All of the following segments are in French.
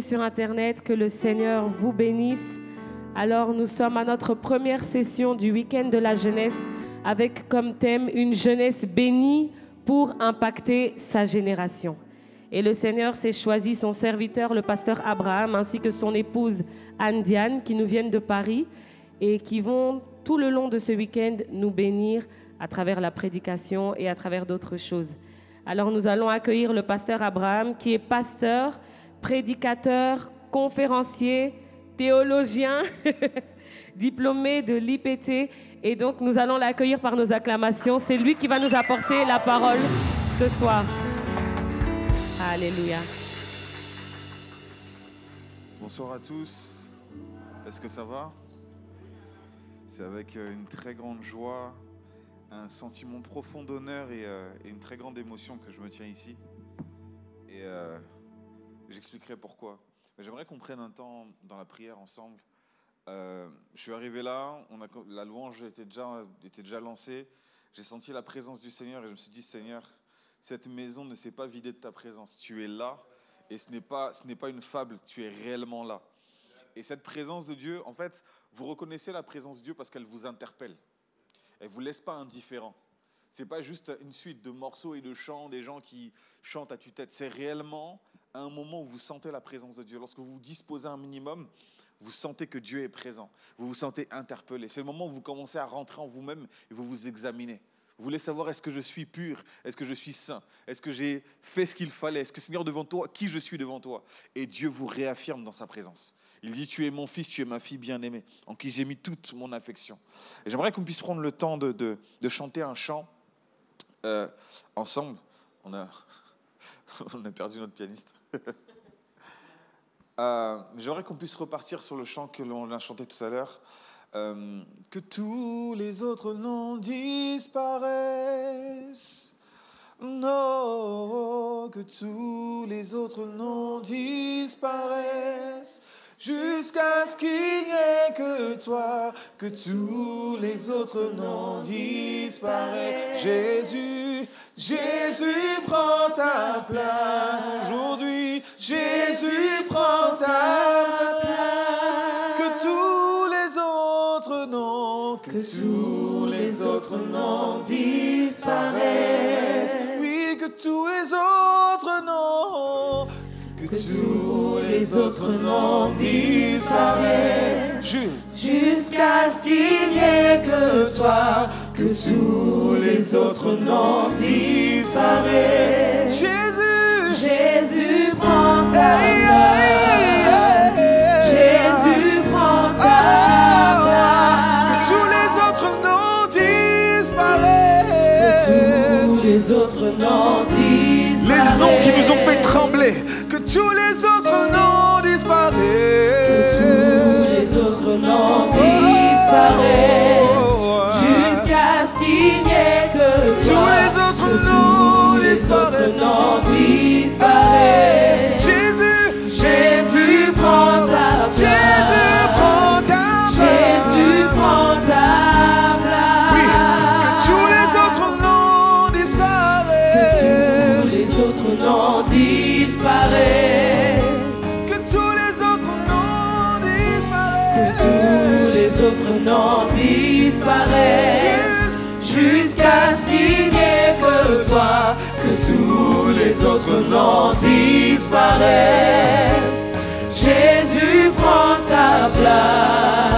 sur Internet, que le Seigneur vous bénisse. Alors nous sommes à notre première session du week-end de la jeunesse avec comme thème une jeunesse bénie pour impacter sa génération. Et le Seigneur s'est choisi son serviteur, le pasteur Abraham, ainsi que son épouse Anne Diane, qui nous viennent de Paris et qui vont tout le long de ce week-end nous bénir à travers la prédication et à travers d'autres choses. Alors nous allons accueillir le pasteur Abraham, qui est pasteur prédicateur, conférencier, théologien, diplômé de l'IPT. Et donc, nous allons l'accueillir par nos acclamations. C'est lui qui va nous apporter la parole ce soir. Alléluia. Bonsoir à tous. Est-ce que ça va? C'est avec euh, une très grande joie, un sentiment profond d'honneur et, euh, et une très grande émotion que je me tiens ici. Et euh, J'expliquerai pourquoi. J'aimerais qu'on prenne un temps dans la prière ensemble. Euh, je suis arrivé là, la louange était déjà, était déjà lancée. J'ai senti la présence du Seigneur et je me suis dit, Seigneur, cette maison ne s'est pas vidée de ta présence. Tu es là et ce n'est pas, ce n'est pas une fable, tu es réellement là. Et cette présence de Dieu, en fait, vous reconnaissez la présence de Dieu parce qu'elle vous interpelle. Elle ne vous laisse pas indifférent. C'est pas juste une suite de morceaux et de chants, des gens qui chantent à tue-tête. C'est réellement un moment où vous sentez la présence de Dieu. Lorsque vous vous disposez un minimum, vous sentez que Dieu est présent. Vous vous sentez interpellé. C'est le moment où vous commencez à rentrer en vous-même et vous vous examinez. Vous voulez savoir est-ce que je suis pur? Est-ce que je suis saint? Est-ce que j'ai fait ce qu'il fallait? Est-ce que Seigneur devant toi, qui je suis devant toi? Et Dieu vous réaffirme dans sa présence. Il dit, tu es mon fils, tu es ma fille bien-aimée, en qui j'ai mis toute mon affection. Et j'aimerais qu'on puisse prendre le temps de, de, chanter un chant euh, ensemble. On a, on a perdu notre pianiste. Euh, j'aimerais qu'on puisse repartir sur le chant que l'on a chanté tout à l'heure. Euh, que tous les autres noms disparaissent. Non, que tous les autres noms disparaissent jusqu'à ce qu'il n'y ait que toi, que tous les autres noms disparaissent. Jésus, Jésus prend ta place aujourd'hui. Jésus prend ta place. Que tous les autres noms, que tous les autres noms disparaissent. Oui, que tous les autres noms que tous les autres noms disparaissent jusqu'à ce qu'il n'y ait que toi, que tous les autres noms disparaissent. Jésus, Jésus prend ta place. Jésus prend ta place. Que tous les autres noms disparaissent. Que tous les autres noms disparaissent. Les noms qui nous ont fait trembler tous les autres noms disparaissent. Que tous les autres noms disparaissent. Autres noms disparaissent. Jésus prend ta place,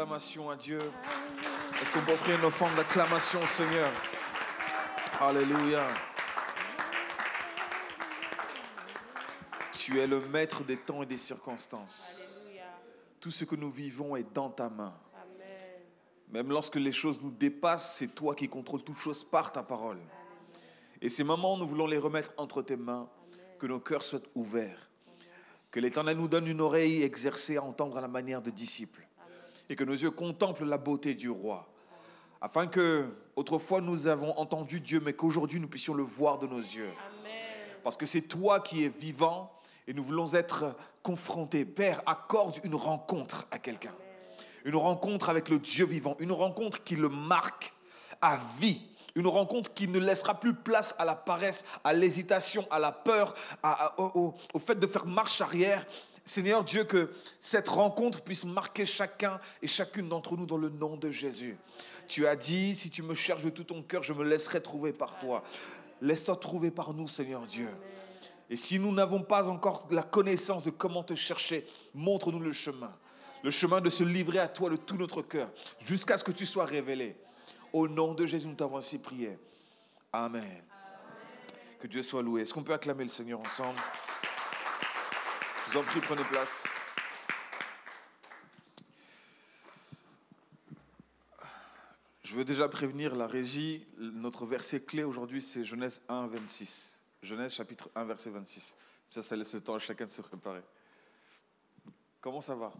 d'acclamation à Dieu. Est-ce qu'on peut offrir une offrande d'acclamation au Seigneur? Alléluia. Tu es le maître des temps et des circonstances. Tout ce que nous vivons est dans ta main. Même lorsque les choses nous dépassent, c'est toi qui contrôles toutes choses par ta parole. Et ces moments, nous voulons les remettre entre tes mains, que nos cœurs soient ouverts, que l'Éternel nous donne une oreille exercée à entendre à la manière de disciples, et que nos yeux contemplent la beauté du roi, afin que autrefois nous avons entendu Dieu, mais qu'aujourd'hui nous puissions le voir de nos yeux. Parce que c'est toi qui es vivant, et nous voulons être confrontés. Père, accorde une rencontre à quelqu'un. Une rencontre avec le Dieu vivant. Une rencontre qui le marque à vie. Une rencontre qui ne laissera plus place à la paresse, à l'hésitation, à la peur, au, au fait de faire marche arrière. Seigneur Dieu, que cette rencontre puisse marquer chacun et chacune d'entre nous dans le nom de Jésus. Tu as dit, si tu me cherches de tout ton cœur, je me laisserai trouver par toi. Laisse-toi trouver par nous, Seigneur Dieu. Et si nous n'avons pas encore la connaissance de comment te chercher, montre-nous le chemin. Le chemin de se livrer à toi de tout notre cœur, jusqu'à ce que tu sois révélé. Au nom de Jésus, nous t'avons ainsi prié. Amen. Que Dieu soit loué. Est-ce qu'on peut acclamer le Seigneur ensemble? Je vous en prie, prenez place. Je veux déjà prévenir la régie. Notre verset clé aujourd'hui, c'est Genèse 1, 26. Genèse chapitre 1, verset 26. Ça, ça laisse le temps à chacun de se préparer. Comment ça va?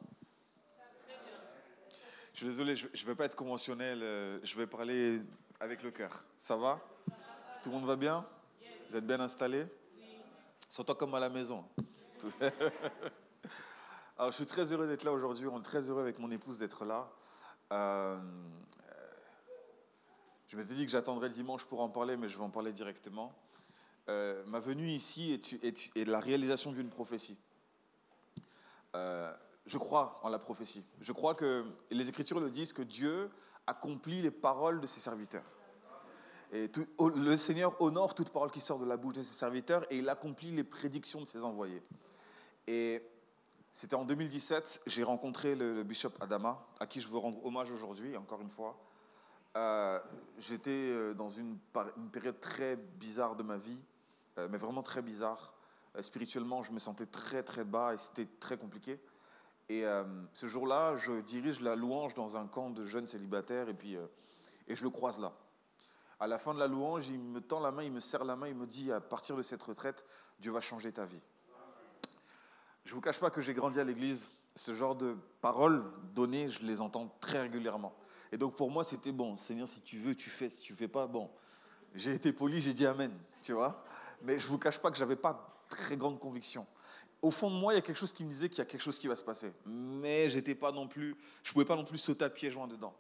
Je suis désolé, je ne vais pas être conventionnel, euh, je vais parler avec le cœur. Ça va? Tout le monde va bien? Vous êtes bien installés? Sens-toi comme à la maison. Alors, je suis très heureux d'être là aujourd'hui. On est très heureux avec mon épouse d'être là. Euh, je m'étais dit que j'attendrais dimanche pour en parler, mais je vais en parler directement. Euh, ma venue ici est, la réalisation d'une prophétie. Euh, je crois en la prophétie. Je crois que les Écritures le disent que Dieu accomplit les paroles de ses serviteurs. Et le Seigneur honore toute parole qui sort de la bouche de ses serviteurs et il accomplit les prédictions de ses envoyés. Et c'était en 2017, j'ai rencontré le, bishop Adama, à qui je veux rendre hommage aujourd'hui, encore une fois. Euh, j'étais dans une, période très bizarre de ma vie euh, mais vraiment très bizarre. Euh, spirituellement, je me sentais très très bas et c'était très compliqué. Et euh, ce jour-là, je dirige la louange dans un camp de jeunes célibataires et puis et je le croise là. À la fin de la louange, il me tend la main, il me serre la main, il me dit à partir de cette retraite, Dieu va changer ta vie. Je ne vous cache pas que j'ai grandi à l'église. Ce genre de paroles données, je les entends très régulièrement. Et donc pour moi, c'était bon, Seigneur, si tu veux, tu fais. Si tu fais pas, bon. J'ai été poli, j'ai dit Amen. Tu vois mais je ne vous cache pas que je n'avais pas très grande conviction. Au fond de moi, il y a quelque chose qui me disait qu'il y a quelque chose qui va se passer. Mais j'étais pas non plus, je ne pouvais pas non plus sauter à pieds joints dedans.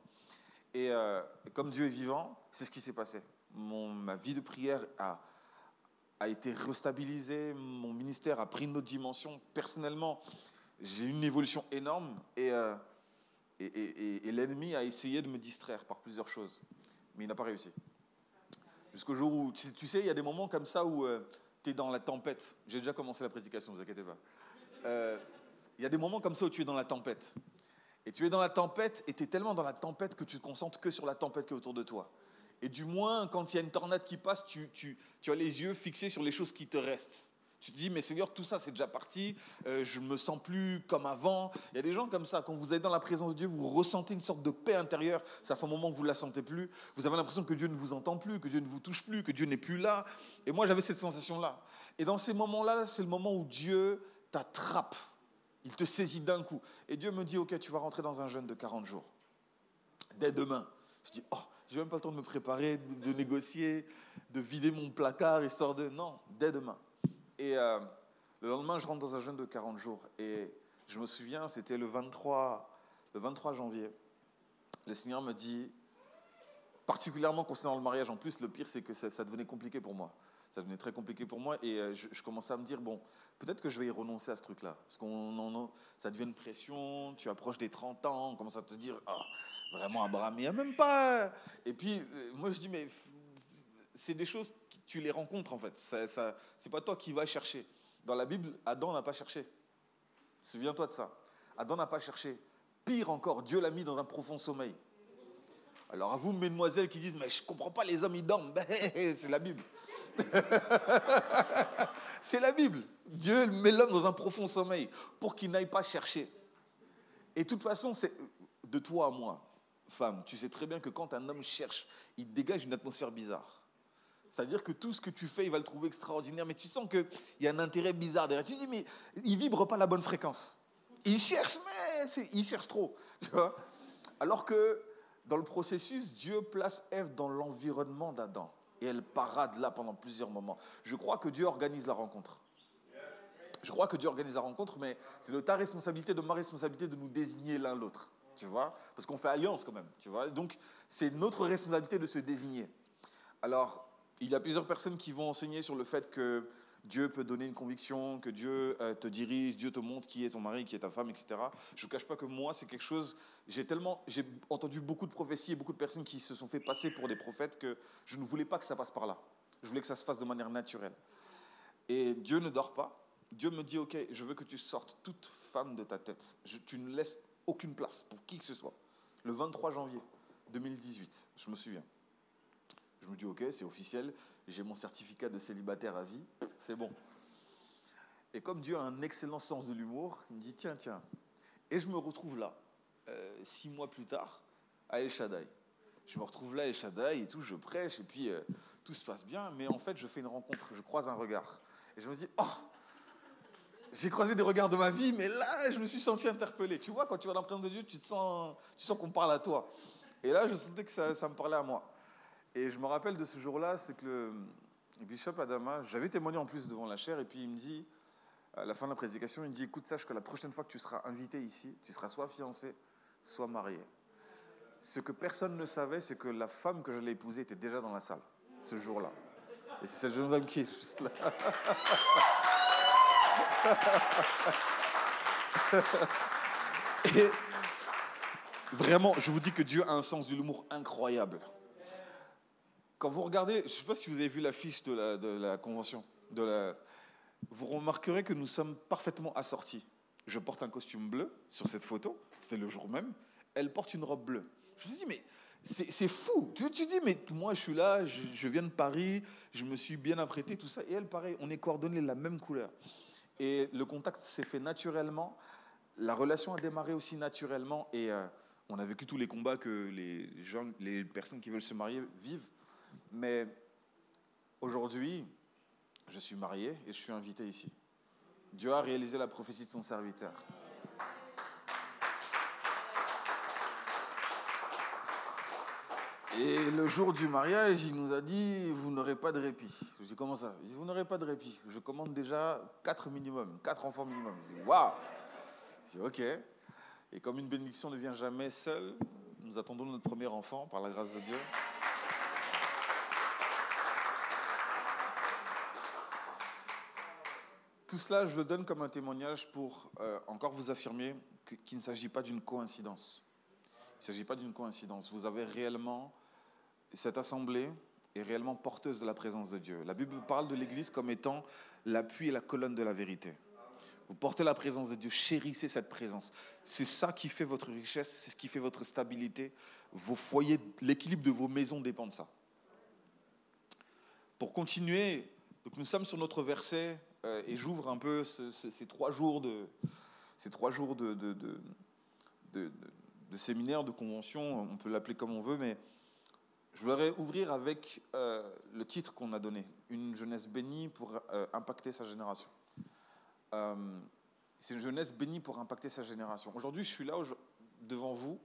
Et euh, comme Dieu est vivant, c'est ce qui s'est passé. Mon, ma vie de prière a, a été restabilisée, mon ministère a pris une autre dimension. Personnellement, j'ai eu une évolution énorme et, euh, et l'ennemi a essayé de me distraire par plusieurs choses, mais il n'a pas réussi. Jusqu'au jour où, tu, sais, il y a des moments comme ça où euh, tu es dans la tempête. J'ai déjà commencé la prédication, ne vous inquiétez pas. Euh, il y a des moments comme ça où tu es dans la tempête. Et tu es dans la tempête et tu es tellement dans la tempête que tu te concentres que sur la tempête qui est autour de toi. Et du moins, quand il y a une tornade qui passe, tu, as les yeux fixés sur les choses qui te restent. Tu te dis, mais Seigneur, tout ça, c'est déjà parti. Euh, je me sens plus comme avant. Il y a des gens comme ça. Quand vous êtes dans la présence de Dieu, vous ressentez une sorte de paix intérieure. Ça fait un moment que vous ne la sentez plus. Vous avez l'impression que Dieu ne vous entend plus, que Dieu ne vous touche plus, que Dieu n'est plus là. Et moi, j'avais cette sensation-là. Et dans ces moments-là, c'est le moment où Dieu t'attrape. Il te saisit d'un coup. Et Dieu me dit, OK, tu vas rentrer dans un jeûne de 40 jours. Dès demain. Je dis, oh, je n'ai même pas le temps de me préparer, de négocier, de vider mon placard, histoire de... Non, dès demain. Et euh, le lendemain, je rentre dans un jeûne de 40 jours. Et je me souviens, c'était le 23, le 23 janvier. Le Seigneur me dit, particulièrement concernant le mariage, en plus, le pire, c'est que ça, devenait compliqué pour moi. Ça devenait très compliqué pour moi. Et euh, je, commençais à me dire, bon, peut-être que je vais y renoncer à ce truc-là. Parce qu'on ça devient une pression, tu approches des 30 ans, on commence à te dire, ah, vraiment, Abraham, il n'y a même pas. Et puis, euh, moi, je dis, mais c'est des choses tu les rencontres en fait. Ce ça, c'est pas toi qui vas chercher. Dans la Bible, Adam n'a pas cherché. Souviens-toi de ça. Adam n'a pas cherché. Pire encore, Dieu l'a mis dans un profond sommeil. Alors à vous, mesdemoiselles qui disent, mais je ne comprends pas, les hommes, ils dorment. Ben, c'est la Bible. c'est la Bible. Dieu met l'homme dans un profond sommeil pour qu'il n'aille pas chercher. Et de toute façon, c'est de toi à moi, femme, tu sais très bien que quand un homme cherche, il dégage une atmosphère bizarre. C'est-à-dire que tout ce que tu fais, il va le trouver extraordinaire, mais tu sens qu'il y a un intérêt bizarre derrière. Tu dis, mais il vibre pas la bonne fréquence. Il cherche, mais il cherche trop. Alors que dans le processus, Dieu place Ève dans l'environnement d'Adam. Et elle parade là pendant plusieurs moments. Je crois que Dieu organise la rencontre. Je crois que Dieu organise la rencontre, mais c'est de ta responsabilité, de ma responsabilité de nous désigner l'un l'autre. Tu vois? Parce qu'on fait alliance quand même. Tu vois? Donc, c'est notre responsabilité de se désigner. Alors, il y a plusieurs personnes qui vont enseigner sur le fait que Dieu peut donner une conviction, que Dieu euh, te dirige, Dieu te montre qui est ton mari, qui est ta femme, etc. Je ne cache pas que moi, c'est quelque chose. J'ai tellement, j'ai entendu beaucoup de prophéties et beaucoup de personnes qui se sont fait passer pour des prophètes que je ne voulais pas que ça passe par là. Je voulais que ça se fasse de manière naturelle. Et Dieu ne dort pas. Dieu me dit, OK, je veux que tu sortes toute femme de ta tête. tu ne laisses aucune place pour qui que ce soit. Le 23 janvier 2018, je me souviens. Je me dis, OK, c'est officiel, j'ai mon certificat de célibataire à vie, c'est bon. Et comme Dieu a un excellent sens de l'humour, il me dit, tiens, tiens. Et je me retrouve là, euh, six mois plus tard, à El. Je me retrouve là El Shaddai et tout, je prêche, et puis euh, tout se passe bien, mais en fait, je fais une rencontre, je croise un regard. Et je me dis, oh, j'ai croisé des regards de ma vie, mais là, je me suis senti interpellé. Tu vois, quand tu vas dans de Dieu, tu sens, tu sens qu'on parle à toi. Et là, je sentais que ça, me parlait à moi. Et je me rappelle de ce jour-là, c'est que le bishop Adama, j'avais témoigné en plus devant la chair, et puis il me dit, à la fin de la prédication, il me dit, écoute, sache que la prochaine fois que tu seras invité ici, tu seras soit fiancé, soit marié. Ce que personne ne savait, c'est que la femme que j'allais épouser était déjà dans la salle, ce jour-là. Et c'est cette jeune femme qui est juste là. Et vraiment, je vous dis que Dieu a un sens de l'humour incroyable. Quand vous regardez, je ne sais pas si vous avez vu l'affiche de la, de la convention, vous remarquerez que nous sommes parfaitement assortis. Je porte un costume bleu sur cette photo, c'était le jour même. Elle porte une robe bleue. Je me dis, mais c'est fou. Tu, tu, dis, mais moi, je suis là, je, je, viens de Paris, je me suis bien apprêté, tout ça. Et elle, pareil, on est coordonnés la même couleur. Et le contact s'est fait naturellement. La relation a démarré aussi naturellement. Et euh, on a vécu tous les combats que les, gens, les personnes qui veulent se marier vivent. Mais aujourd'hui, je suis marié et je suis invité ici. Dieu a réalisé la prophétie de son serviteur. Et le jour du mariage, il nous a dit, vous n'aurez pas de répit. Je dis, comment ça? Il dit, vous n'aurez pas de répit. Je commande déjà quatre minimum, quatre enfants minimum. Je dis, waouh Je dis, ok. Et comme une bénédiction ne vient jamais seule, nous attendons notre premier enfant par la grâce de Dieu. Tout cela, je le donne comme un témoignage pour euh, encore vous affirmer qu'il ne s'agit pas d'une coïncidence. Il ne s'agit pas d'une coïncidence. Vous avez réellement cette assemblée est réellement porteuse de la présence de Dieu. La Bible parle de l'Église comme étant l'appui et la colonne de la vérité. Vous portez la présence de Dieu, chérissez cette présence. C'est ça qui fait votre richesse, c'est ce qui fait votre stabilité. Vos foyers, l'équilibre de vos maisons dépend de ça. Pour continuer, nous sommes sur notre verset euh, et j'ouvre un peu ces trois jours de, ces trois jours de, de séminaire, de convention, on peut l'appeler comme on veut, mais je voudrais ouvrir avec euh, le titre qu'on a donné, Une jeunesse bénie pour euh, impacter sa génération. Euh, c'est une jeunesse bénie pour impacter sa génération. Aujourd'hui, je suis là devant vous.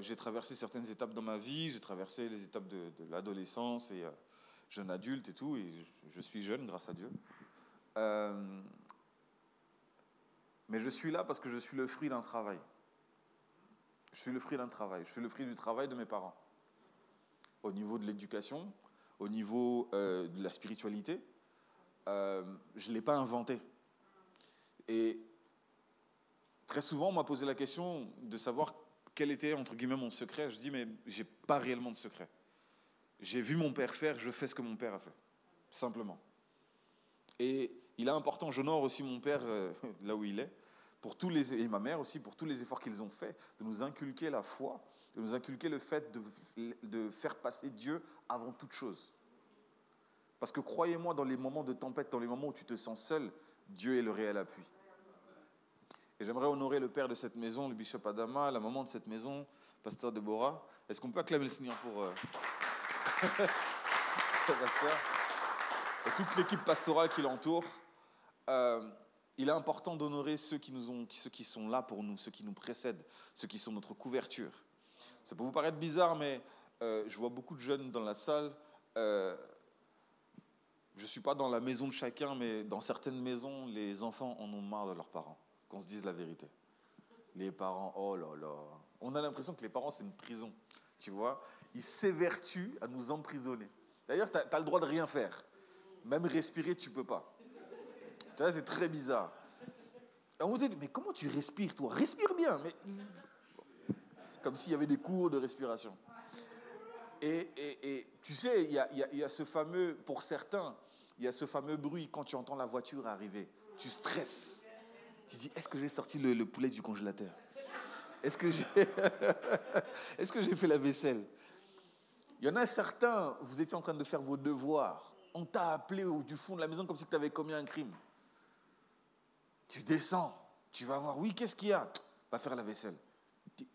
j'ai traversé certaines étapes dans ma vie, j'ai traversé les étapes de, l'adolescence et jeune adulte et tout, et je, je, suis jeune grâce à Dieu. mais je suis là parce que je suis le fruit d'un travail. Je suis le fruit d'un travail. Je suis le fruit du travail de mes parents au niveau de l'éducation, au niveau euh, de la spiritualité. Euh, je ne l'ai pas inventé. Et très souvent, on m'a posé la question de savoir quel était, entre guillemets, mon secret. Je dis, mais je n'ai pas réellement de secret. J'ai vu mon père faire, je fais ce que mon père a fait. Simplement. Et il est important, j'honore aussi mon père euh, là où il est, pour tous les, et ma mère aussi, pour tous les efforts qu'ils ont faits, de nous inculquer la foi, de nous inculquer le fait de, de faire passer Dieu avant toute chose. Parce que croyez-moi, dans les moments de tempête, dans les moments où tu te sens seul, Dieu est le réel appui. Et j'aimerais honorer le père de cette maison, le bishop Adama, la maman de cette maison, pasteur Deborah. Est-ce qu'on peut acclamer le Seigneur pour, euh... pasteur et toute l'équipe pastorale qui l'entoure euh, Il est important d'honorer ceux qui, nous ont, ceux qui sont là pour nous, ceux qui nous précèdent, ceux qui sont notre couverture. Ça peut vous paraître bizarre, mais euh, je vois beaucoup de jeunes dans la salle. Euh, je ne suis pas dans la maison de chacun, mais dans certaines maisons, les enfants en ont marre de leurs parents, qu'on se dise la vérité. Les parents, oh là là. On a l'impression que les parents, c'est une prison. Tu vois Ils s'évertuent à nous emprisonner. D'ailleurs, tu as, le droit de rien faire. Même respirer, tu peux pas. Tu vois, c'est très bizarre. Et on te dit, mais comment tu respires, toi? Respire bien. Mais... Comme s'il y avait des cours de respiration. Et, tu sais, il y, a, ce fameux, pour certains, il y a ce fameux bruit quand tu entends la voiture arriver. Tu stresses. Tu dis, est-ce que j'ai sorti le, poulet du congélateur? Est-ce que j'ai est fait la vaisselle? Il y en a certains, vous étiez en train de faire vos devoirs. On t'a appelé du fond de la maison comme si tu avais commis un crime. Tu descends, tu vas voir, oui, qu'est-ce qu'il y a? Va faire la vaisselle.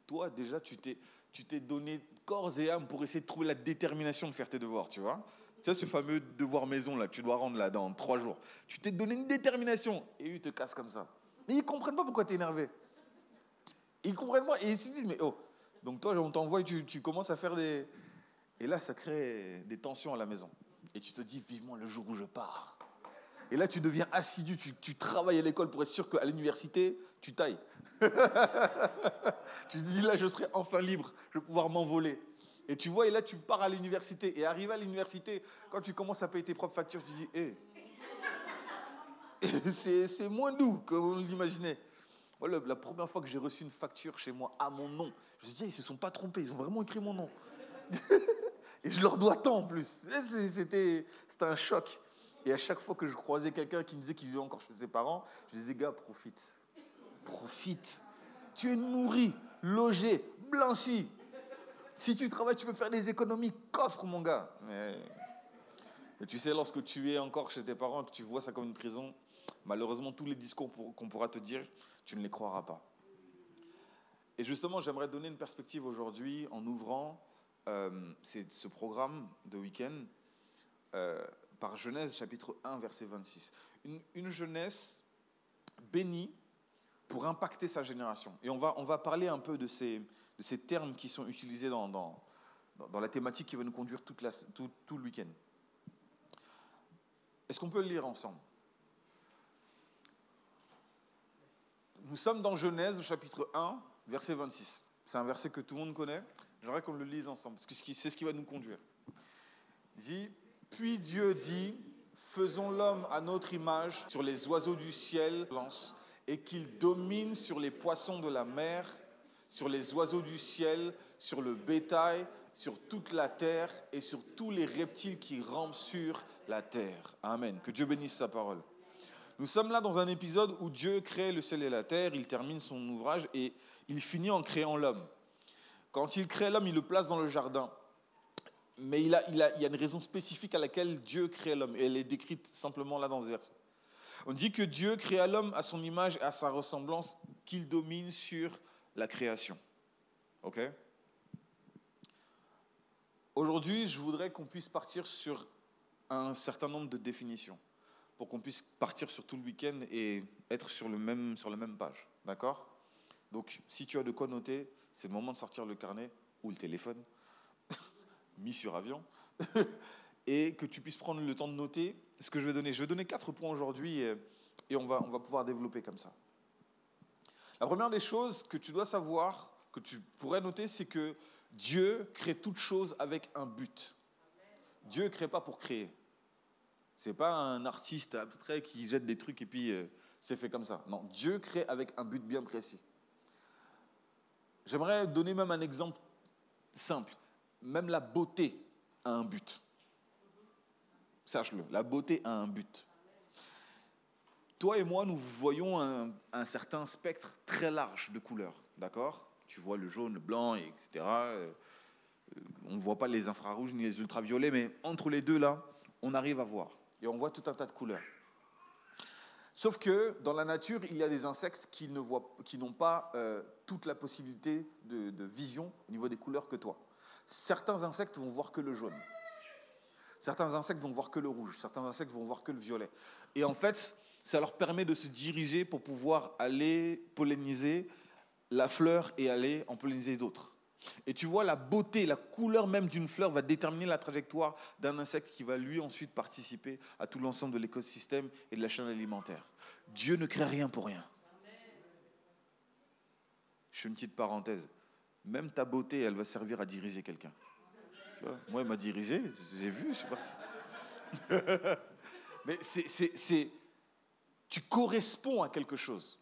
Toi, déjà, tu t'es, tu t'es donné corps et âme pour essayer de trouver la détermination de faire tes devoirs, tu vois tu ce fameux devoir maison là, que tu dois rendre là dans trois jours. Tu t'es donné une détermination et ils te cassent comme ça. Mais ils ne comprennent pas pourquoi tu es énervé. Ils comprennent pas et ils se disent, mais oh, donc toi, on t'envoie et tu, tu, commences à faire des. Et là, ça crée des tensions à la maison. Et tu te dis, vivement le jour où je pars. Et là, tu deviens assidu, tu, travailles à l'école pour être sûr qu'à l'université, tu tailles. tu dis, là, je serai enfin libre, je vais pouvoir m'envoler. Et tu vois, et là, tu pars à l'université. Et arrivé à l'université, quand tu commences à payer tes propres factures, tu dis, hé, c'est moins doux que vous l'imaginez. Voilà, la première fois que j'ai reçu une facture chez moi à mon nom, je me suis dit, ils ne se sont pas trompés, ils ont vraiment écrit mon nom. et je leur dois tant en plus. C'était un choc. Et à chaque fois que je croisais quelqu'un qui me disait qu'il vivait encore chez ses parents, je disais, gars, profite. Profite. Tu es nourri, logé, blanchi. Si tu travailles, tu peux faire des économies. Coffre, mon gars. Mais, tu sais, lorsque tu es encore chez tes parents, que tu vois ça comme une prison, malheureusement, tous les discours qu'on pourra te dire, tu ne les croiras pas. Et justement, j'aimerais donner une perspective aujourd'hui en ouvrant euh, ce programme de week-end euh, par Genèse chapitre 1, verset 26. Une, une, jeunesse bénie pour impacter sa génération. Et on va, on va parler un peu de ces, de ces termes qui sont utilisés dans, dans, dans la thématique qui va nous conduire toute la, tout, tout le week-end. Est-ce qu'on peut le lire ensemble? Nous sommes dans Genèse, chapitre 1, verset 26. C'est un verset que tout le monde connaît. J'aimerais qu'on le lise ensemble, parce que c'est ce qui va nous conduire. Il dit, puis Dieu dit, faisons l'homme à notre image sur les oiseaux du ciel, et qu'il domine sur les poissons de la mer, sur les oiseaux du ciel, sur le bétail, sur toute la terre et sur tous les reptiles qui rampent sur la terre. Amen. Que Dieu bénisse sa parole. Nous sommes là dans un épisode où Dieu crée le ciel et la terre, il termine son ouvrage et il finit en créant l'homme. Quand il crée l'homme, il le place dans le jardin. Mais il, y a une raison spécifique à laquelle Dieu crée l'homme. Et elle est décrite simplement là dans ce verset. On dit que Dieu créa l'homme à son image et à sa ressemblance, qu'il domine sur la création. OK? Aujourd'hui, je voudrais qu'on puisse partir sur un certain nombre de définitions pour qu'on puisse partir sur tout le week-end et être sur, le même, sur la même page. D'accord? Donc, si tu as de quoi noter, c'est le moment de sortir le carnet ou le téléphone, mis sur avion, et que tu puisses prendre le temps de noter ce que je vais donner. Je vais donner quatre points aujourd'hui et, on, va, on va pouvoir développer comme ça. La première des choses que tu dois savoir, que tu pourrais noter, c'est que Dieu crée toute chose avec un but. Dieu ne crée pas pour créer. Ce n'est pas un artiste abstrait qui jette des trucs et puis euh, c'est fait comme ça. Non, Dieu crée avec un but bien précis. J'aimerais donner même un exemple simple. Même la beauté a un but. Sache-le, la beauté a un but. toi et moi, nous voyons un, certain spectre très large de couleurs, d'accord? Tu vois le jaune, le blanc, etc. Euh, on ne voit pas les infrarouges ni les ultraviolets, mais entre les deux, là, on arrive à voir. Et on voit tout un tas de couleurs. Sauf que dans la nature, il y a des insectes qui n'ont pas euh, toute la possibilité de vision au niveau des couleurs que toi. Certains insectes vont voir que le jaune. Certains insectes vont voir que le rouge. Certains insectes vont voir que le violet. Et en fait, ça leur permet de se diriger pour pouvoir aller polliniser la fleur et aller en polliniser d'autres. Et tu vois, la beauté, la couleur même d'une fleur va déterminer la trajectoire d'un insecte qui va lui ensuite participer à tout l'ensemble de l'écosystème et de la chaîne alimentaire. Dieu ne crée rien pour rien. Je fais une petite parenthèse. Même ta beauté, elle va servir à diriger quelqu'un. Moi, il m'a dirigé, j'ai vu, je suis parti. Mais c'est, tu corresponds à quelque chose.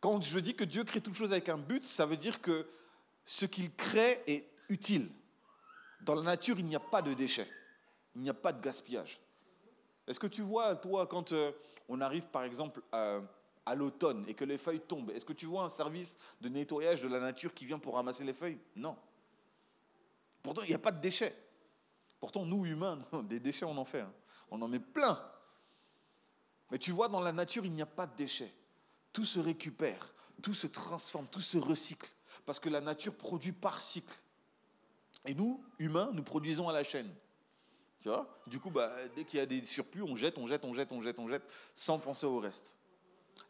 Quand je dis que Dieu crée toute chose avec un but, ça veut dire que ce qu'il crée est utile. Dans la nature, il n'y a pas de déchets, il n'y a pas de gaspillage. Est-ce que tu vois, toi, quand euh, on arrive par exemple à, à l'automne et que les feuilles tombent, est-ce que tu vois un service de nettoyage de la nature qui vient pour ramasser les feuilles? Non. Pourtant, il n'y a pas de déchets. Pourtant, nous, humains, des déchets, on en fait. Hein. On en met plein. Mais tu vois, dans la nature, il n'y a pas de déchets. Tout se récupère, tout se transforme, tout se recycle parce que la nature produit par cycle. Et nous, humains, nous produisons à la chaîne. Tu vois? Du coup, bah, dès qu'il y a des surplus, on jette, on jette, on jette, on jette, on jette, sans penser au reste.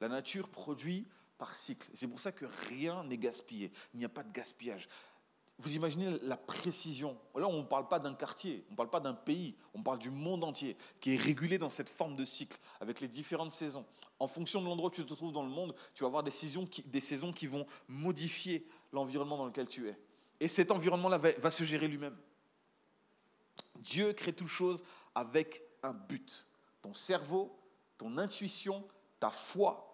La nature produit par cycle. C'est pour ça que rien n'est gaspillé. Il n'y a pas de gaspillage. Vous imaginez la précision. Là, on ne parle pas d'un quartier, on ne parle pas d'un pays, on parle du monde entier qui est régulé dans cette forme de cycle, avec les différentes saisons. En fonction de l'endroit où tu te trouves dans le monde, tu vas avoir des saisons qui, vont modifier l'environnement dans lequel tu es. Et cet environnement-là va, se gérer lui-même. Dieu crée toute chose avec un but. Ton cerveau, ton intuition, ta foi,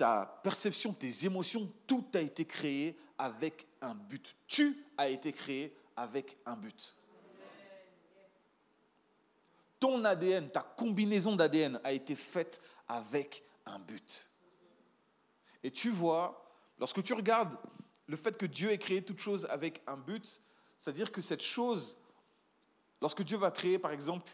ta perception, tes émotions, tout a été créé avec un but. Tu as été créé avec un but. Ton ADN, ta combinaison d'ADN a été faite avec un but. Et tu vois, lorsque tu regardes le fait que Dieu ait créé toute chose avec un but, c'est-à-dire que cette chose, lorsque Dieu va créer par exemple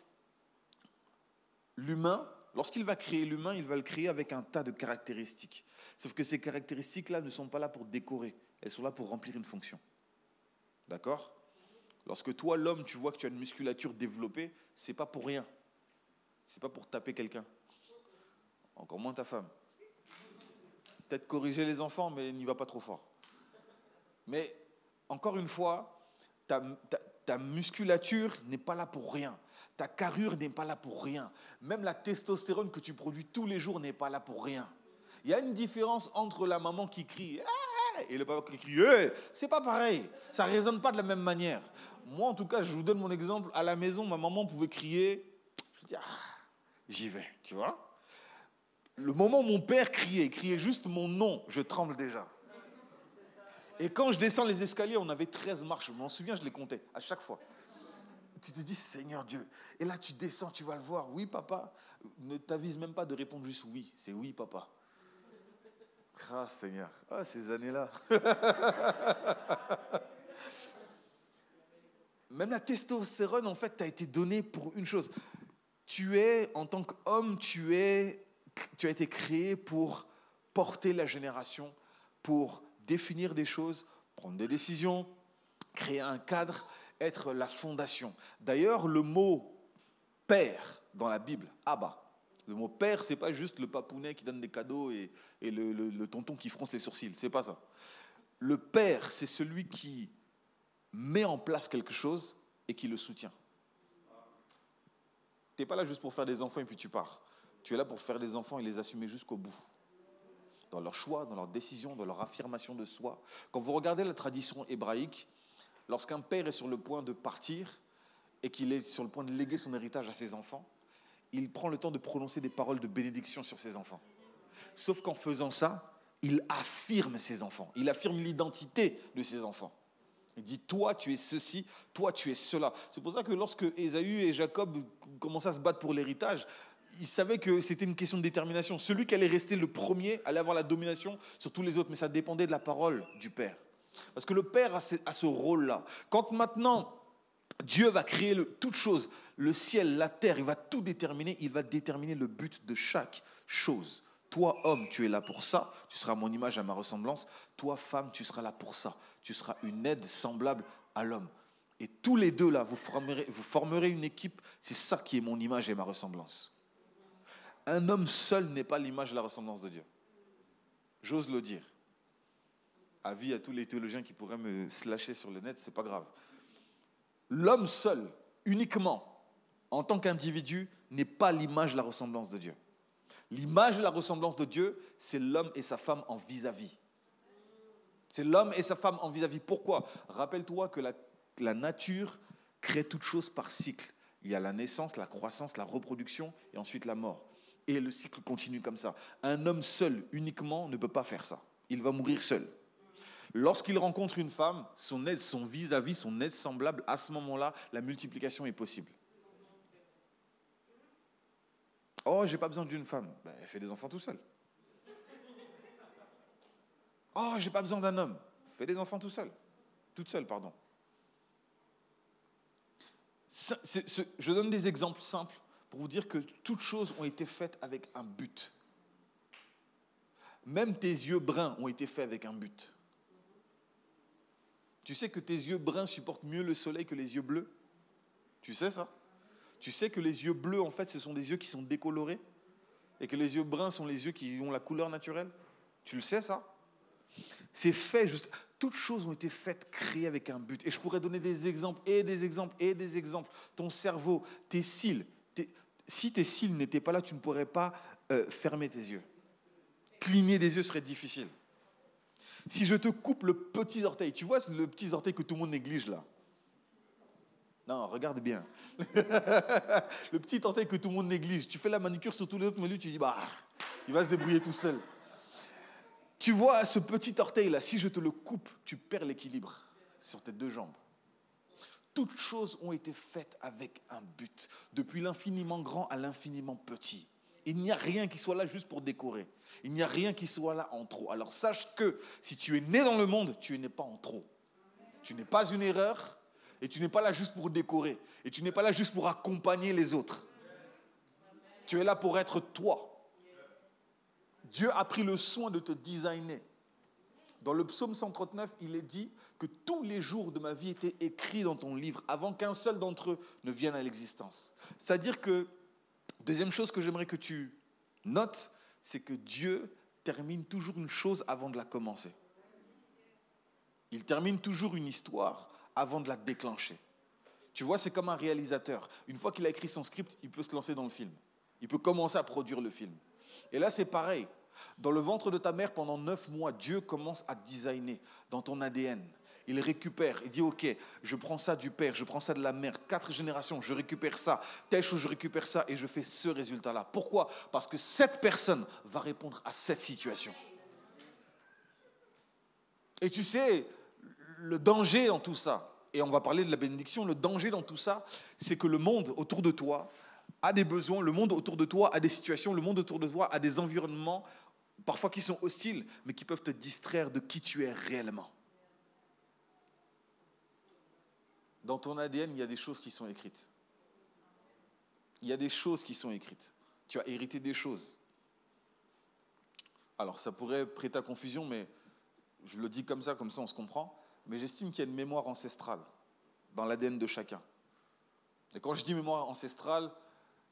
l'humain, lorsqu'il va créer l'humain, il va le créer avec un tas de caractéristiques. Sauf que ces caractéristiques-là ne sont pas là pour décorer, elles sont là pour remplir une fonction. D'accord? Lorsque toi, l'homme, tu vois que tu as une musculature développée, c'est pas pour rien. C'est pas pour taper quelqu'un. Encore moins ta femme. Peut-être corriger les enfants, mais n'y va pas trop fort. Mais encore une fois, ta, musculature n'est pas là pour rien. Ta carrure n'est pas là pour rien. Même la testostérone que tu produis tous les jours n'est pas là pour rien. Il y a une différence entre la maman qui crie ah, et le papa qui crie hey! c'est pas pareil. Ça ne résonne pas de la même manière. Moi, en tout cas, je vous donne mon exemple. À la maison, ma maman pouvait crier. Je dis, ah, j'y vais, tu vois. Le moment où mon père criait, criait juste mon nom, je tremble déjà. Et quand je descends les escaliers, on avait 13 marches. Je m'en souviens, je les comptais à chaque fois. Tu te dis, Seigneur Dieu. Et là, tu descends, tu vas le voir. Oui, papa. Ne t'avise même pas de répondre juste oui. C'est oui, papa. Ah, Seigneur. Ah, ces années-là. même la testostérone, en fait, t'a été donnée pour une chose. Tu es, en tant qu'homme, tu, es, tu as été créé pour porter la génération, pour définir des choses, prendre des décisions, créer un cadre, être la fondation. D'ailleurs, le mot père dans la Bible, Abba, le mot père, c'est pas juste le papounet qui donne des cadeaux et, le, tonton qui fronce les sourcils, c'est pas ça. Le père, c'est celui qui met en place quelque chose et qui le soutient. Tu n'es pas là juste pour faire des enfants et puis tu pars. Tu es là pour faire des enfants et les assumer jusqu'au bout dans leurs choix, dans leurs décisions, dans leur affirmation de soi. Quand vous regardez la tradition hébraïque, lorsqu'un père est sur le point de partir et qu'il est sur le point de léguer son héritage à ses enfants, il prend le temps de prononcer des paroles de bénédiction sur ses enfants. Sauf qu'en faisant ça, il affirme ses enfants, il affirme l'identité de ses enfants. Il dit, toi tu es ceci, toi tu es cela. C'est pour ça que lorsque Ésaü et Jacob commencent à se battre pour l'héritage, il savait que c'était une question de détermination. Celui qui allait rester le premier allait avoir la domination sur tous les autres, mais ça dépendait de la parole du Père. Parce que le Père a ce, rôle-là. Quand maintenant Dieu va créer le, toute chose, le ciel, la terre, il va tout déterminer, il va déterminer le but de chaque chose. Toi, homme, tu es là pour ça, tu seras mon image à ma ressemblance. Toi, femme, tu seras là pour ça. Tu seras une aide semblable à l'homme. Et tous les deux là, vous formerez une équipe. C'est ça qui est mon image et ma ressemblance. Un homme seul n'est pas l'image et la ressemblance de Dieu. J'ose le dire. Avis à tous les théologiens qui pourraient me slasher sur le net, c'est pas grave. L'homme seul, uniquement, en tant qu'individu, n'est pas l'image la ressemblance de Dieu. L'image la ressemblance de Dieu, c'est l'homme et sa femme en vis-à-vis. C'est l'homme et sa femme en vis-à-vis. Pourquoi? Rappelle-toi que la, la nature crée toute chose par cycle. Il y a la naissance, la croissance, la reproduction et ensuite la mort. Et le cycle continue comme ça. Un homme seul, uniquement, ne peut pas faire ça. Il va mourir seul. Lorsqu'il rencontre une femme, son aide, son vis-à-vis, son aide semblable, à ce moment-là, la multiplication est possible. Oh, j'ai pas besoin d'une femme. Ben, elle des enfants tout seul. Oh, j'ai pas besoin d'un homme. Fais des enfants tout seul. Toute seule, pardon. je donne des exemples simples pour vous dire que toutes choses ont été faites avec un but. Même tes yeux bruns ont été faits avec un but. Tu sais que tes yeux bruns supportent mieux le soleil que les yeux bleus? Tu sais ça? Tu sais que les yeux bleus, en fait, ce sont des yeux qui sont décolorés? Et que les yeux bruns sont les yeux qui ont la couleur naturelle? Tu le sais ça? C'est fait juste. Toutes choses ont été faites, créées avec un but. Et je pourrais donner des exemples et des exemples et des exemples. Ton cerveau, tes cils. Si tes cils n'étaient pas là, tu ne pourrais pas euh, fermer tes yeux. Cligner des yeux serait difficile. Si je te coupe le petit orteil, tu vois le petit orteil que tout le monde néglige là? Non, regarde bien. le petit orteil que tout le monde néglige. Tu fais la manicure sur tous les autres menus, tu dis, bah, il va se débrouiller tout seul. Tu vois ce petit orteil là, si je te le coupe, tu perds l'équilibre sur tes deux jambes. Toutes choses ont été faites avec un but, depuis l'infiniment grand à l'infiniment petit. Il n'y a rien qui soit là juste pour décorer. Il n'y a rien qui soit là en trop. Alors sache que si tu es né dans le monde, tu n'es pas en trop. Tu n'es pas une erreur et tu n'es pas là juste pour décorer. Et tu n'es pas là juste pour accompagner les autres. Tu es là pour être toi. Dieu a pris le soin de te designer. Dans le psaume 139, il est dit que tous les jours de ma vie étaient écrits dans ton livre avant qu'un seul d'entre eux ne vienne à l'existence. C'est-à-dire que Deuxième chose que j'aimerais que tu notes, c'est que Dieu termine toujours une chose avant de la commencer. Il termine toujours une histoire avant de la déclencher. Tu vois, c'est comme un réalisateur. Une fois qu'il a écrit son script, il peut se lancer dans le film. Il peut commencer à produire le film. Et là, c'est pareil. Dans le ventre de ta mère, pendant neuf mois, Dieu commence à designer dans ton ADN, il récupère, il dit ok, je prends ça du père, je prends ça de la mère, quatre générations, je récupère ça, telle chose, je récupère ça et je fais ce résultat-là. Pourquoi? Parce que cette personne va répondre à cette situation. Et tu sais, le danger dans tout ça, et on va parler de la bénédiction, le danger dans tout ça, c'est que le monde autour de toi a des besoins, le monde autour de toi a des situations, le monde autour de toi a des environnements, parfois qui sont hostiles, mais qui peuvent te distraire de qui tu es réellement. Dans ton ADN, il y a des choses qui sont écrites. Il y a des choses qui sont écrites. Tu as hérité des choses. Alors, ça pourrait prêter à confusion, mais je le dis comme ça, comme ça on se comprend. Mais j'estime qu'il y a une mémoire ancestrale dans l'ADN de chacun. Et quand je dis mémoire ancestrale,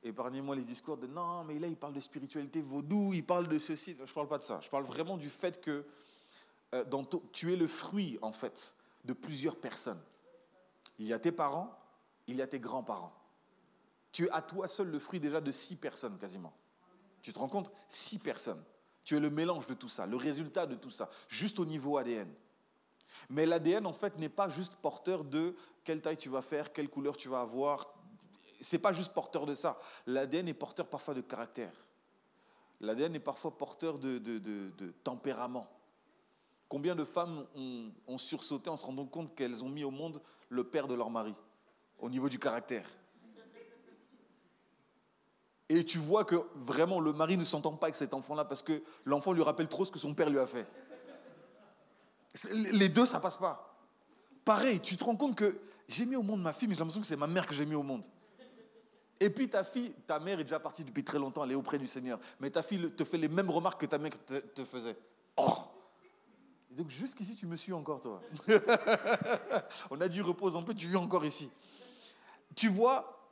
épargnez-moi les discours de non, mais là, il parle de spiritualité vaudou, il parle de ceci. Je ne parle pas de ça. Je parle vraiment du fait que euh, tu es le fruit, en fait, de plusieurs personnes. Il y a tes parents, il y a tes grands-parents. Tu es à toi seul le fruit déjà de six personnes quasiment. Tu te rends compte? Six personnes. Tu es le mélange de tout ça, le résultat de tout ça, juste au niveau ADN. Mais l'ADN, en fait, n'est pas juste porteur de quelle taille tu vas faire, quelle couleur tu vas avoir. C'est pas juste porteur de ça. L'ADN est porteur parfois de caractère. L'ADN est parfois porteur de, de tempérament. Combien de femmes ont, sursauté en se rendant compte qu'elles ont mis au monde le père de leur mari, au niveau du caractère Et tu vois que vraiment le mari ne s'entend pas avec cet enfant-là parce que l'enfant lui rappelle trop ce que son père lui a fait. Les deux, ça passe pas. Pareil, tu te rends compte que j'ai mis au monde ma fille, mais j'ai l'impression que c'est ma mère que j'ai mis au monde. Et puis ta fille, ta mère est déjà partie depuis très longtemps, elle est auprès du Seigneur. Mais ta fille te fait les mêmes remarques que ta mère te, faisait. Oh Et donc jusqu'ici, tu me suis encore, toi. On a dit repose un peu, tu vis encore ici. Tu vois,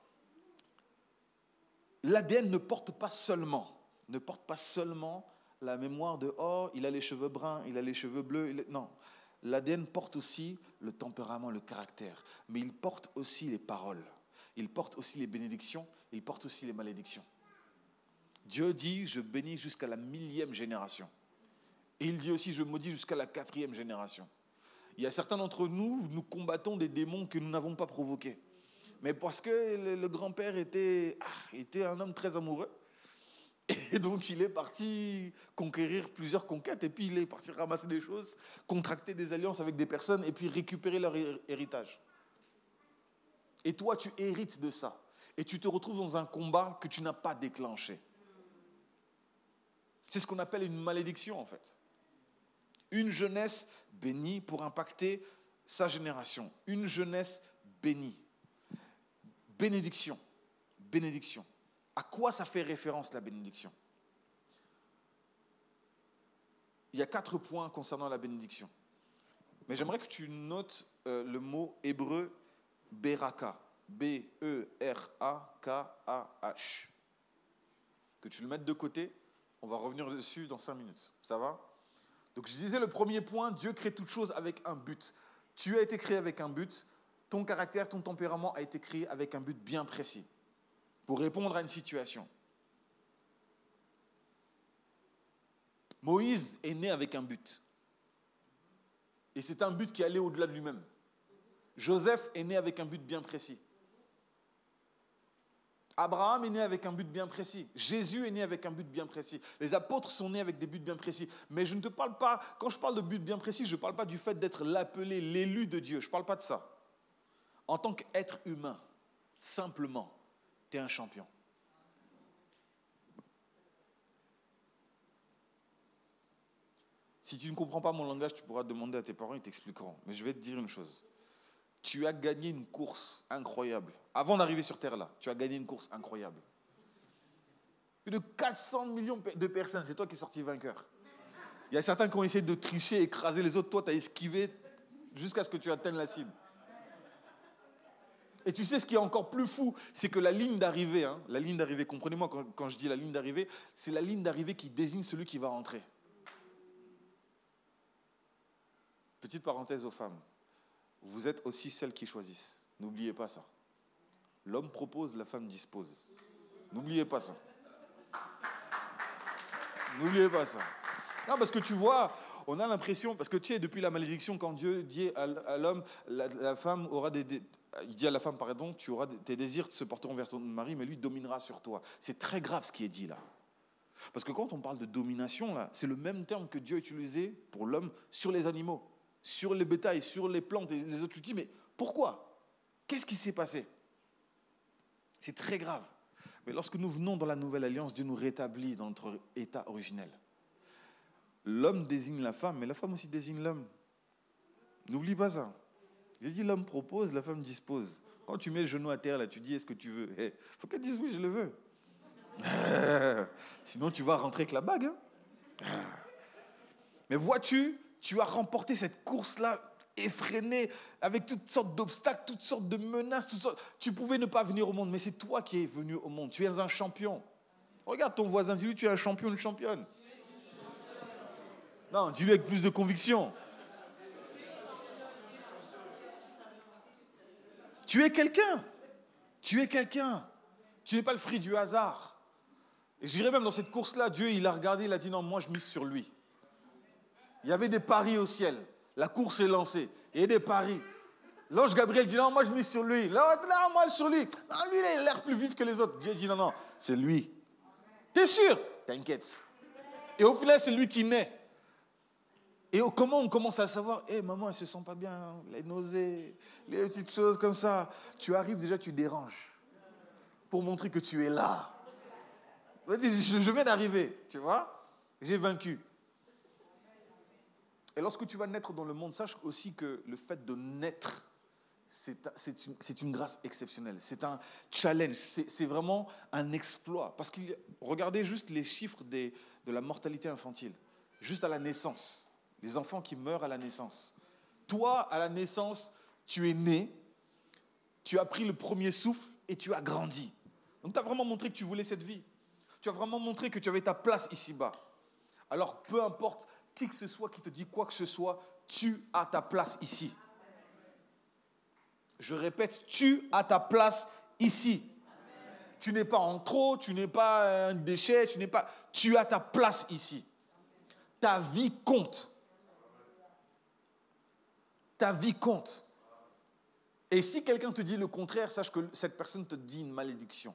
l'ADN ne porte pas seulement, ne porte pas seulement la mémoire de oh, il a les cheveux bruns, il a les cheveux bleus. Non, l'ADN porte aussi le tempérament, le caractère, mais il porte aussi les paroles, il porte aussi les bénédictions, il porte aussi les malédictions. Dieu dit, je bénis jusqu'à la millième génération. Et il dit aussi, je maudis jusqu'à la quatrième génération. Il y a certains d'entre nous, nous combattons des démons que nous n'avons pas provoqués. Mais parce que le, grand-père était, ah, était un homme très amoureux, et donc il est parti conquérir plusieurs conquêtes, et puis il est parti ramasser des choses, contracter des alliances avec des personnes, et puis récupérer leur héritage. Et toi, tu hérites de ça. Et tu te retrouves dans un combat que tu n'as pas déclenché. C'est ce qu'on appelle une malédiction, en fait. Une jeunesse bénie pour impacter sa génération. Une jeunesse bénie. Bénédiction. Bénédiction. À quoi ça fait référence la bénédiction? Il y a quatre points concernant la bénédiction. Mais j'aimerais que tu notes euh, le mot hébreu beraka. B-E-R-A-K-A-H. Que tu le mettes de côté. On va revenir dessus dans cinq minutes. Ça va? Donc je disais le premier point, Dieu crée toute chose avec un but. Tu as été créé avec un but. Ton caractère, ton tempérament a été créé avec un but bien précis pour répondre à une situation. Moïse est né avec un but. Et c'est un but qui allait au-delà de lui-même. Joseph est né avec un but bien précis. Abraham est né avec un but bien précis. Jésus est né avec un but bien précis. Les apôtres sont nés avec des buts bien précis. Mais je ne te parle pas, quand je parle de but bien précis, je ne parle pas du fait d'être l'appelé, l'élu de Dieu. Je ne parle pas de ça. En tant qu'être humain, simplement, tu es un champion. Si tu ne comprends pas mon langage, tu pourras demander à tes parents, ils t'expliqueront. Mais je vais te dire une chose. Tu as gagné une course incroyable. Avant d'arriver sur Terre là, tu as gagné une course incroyable. Plus de 400 millions de personnes, c'est toi qui es sorti vainqueur. Il y a certains qui ont essayé de tricher, écraser les autres. Toi, tu as esquivé jusqu'à ce que tu atteignes la cible. Et tu sais ce qui est encore plus fou, c'est que la ligne d'arrivée, hein, la ligne d'arrivée, comprenez-moi quand, je dis la ligne d'arrivée, c'est la ligne d'arrivée qui désigne celui qui va rentrer. Petite parenthèse aux femmes, vous êtes aussi celles qui choisissent. N'oubliez pas ça. L'homme propose, la femme dispose. N'oubliez pas ça. N'oubliez pas ça. Non, parce que tu vois, on a l'impression, parce que tu sais, depuis la malédiction, quand Dieu dit à l'homme, la, femme aura des, il dit à la femme, pardon, tu auras tes désirs se porteront vers ton mari, mais lui dominera sur toi. C'est très grave ce qui est dit là. Parce que quand on parle de domination, là, c'est le même terme que Dieu a utilisé pour l'homme sur les animaux, sur les bétails, sur les plantes et les autres. Tu dis, mais pourquoi? Qu'est-ce qui s'est passé? C'est très grave. Mais lorsque nous venons dans la nouvelle alliance, Dieu nous rétablit dans notre état originel. L'homme désigne la femme, mais la femme aussi désigne l'homme. N'oublie pas ça. Il dit l'homme propose, la femme dispose. Quand tu mets le genou à terre, là, tu dis est-ce que tu veux? Il eh, faut qu'elle dise oui, je le veux. Sinon, tu vas rentrer avec la bague. Hein. Mais vois-tu, tu as remporté cette course-là effrénée, avec toutes sortes d'obstacles, toutes sortes de menaces, toutes sortes... Tu pouvais ne pas venir au monde, mais c'est toi qui es venu au monde. Tu es un champion. Regarde ton voisin, dis-lui, tu es un champion, une championne. Non, dis-lui avec plus de conviction. Tu es quelqu'un. Tu es quelqu'un. Tu n'es pas le fruit du hasard. Et je dirais même dans cette course-là, Dieu, il a regardé, il a dit non, moi je mise sur lui. Il y avait des paris au ciel. La course est lancée. Il y a des paris. L'ange Gabriel dit non, moi je mise sur lui. L'autre, là, moi sur lui. Non, lui, il a l'air plus vif que les autres. Dieu dit non, non, c'est lui. T'es sûr? T'inquiète. Et au final, c'est lui qui naît. Et comment on commence à savoir, hé maman, elle se sent pas bien, les nausées, les petites choses comme ça. Tu arrives déjà, tu déranges pour montrer que tu es là. Je viens d'arriver, tu vois. J'ai vaincu. Et lorsque tu vas naître dans le monde, sache aussi que le fait de naître, c'est une, grâce exceptionnelle. C'est un challenge. C'est vraiment un exploit. Parce que regardez juste les chiffres de la mortalité infantile. Juste à la naissance. Les enfants qui meurent à la naissance. Toi, à la naissance, tu es né, tu as pris le premier souffle et tu as grandi. Donc tu as vraiment montré que tu voulais cette vie. Tu as vraiment montré que tu avais ta place ici-bas. Alors peu importe qui que ce soit qui te dit quoi que ce soit, tu as ta place ici. Je répète, tu as ta place ici. Tu n'es pas en trop, tu n'es pas un déchet, tu n'es pas. Tu as ta place ici. Ta vie compte. Ta vie compte. Et si quelqu'un te dit le contraire, sache que cette personne te dit une malédiction.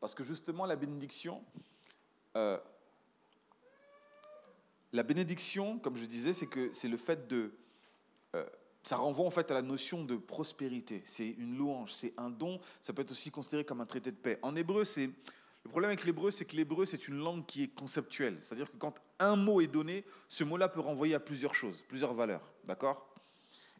Parce que justement, la bénédiction, euh, la bénédiction, comme je disais, c'est que c'est le fait de. Euh, ça renvoie en fait à la notion de prospérité. C'est une louange, c'est un don. Ça peut être aussi considéré comme un traité de paix. En hébreu, c'est le problème avec l'hébreu, c'est que l'hébreu c'est une langue qui est conceptuelle. C'est-à-dire que quand un mot est donné, ce mot-là peut renvoyer à plusieurs choses, plusieurs valeurs. D'accord?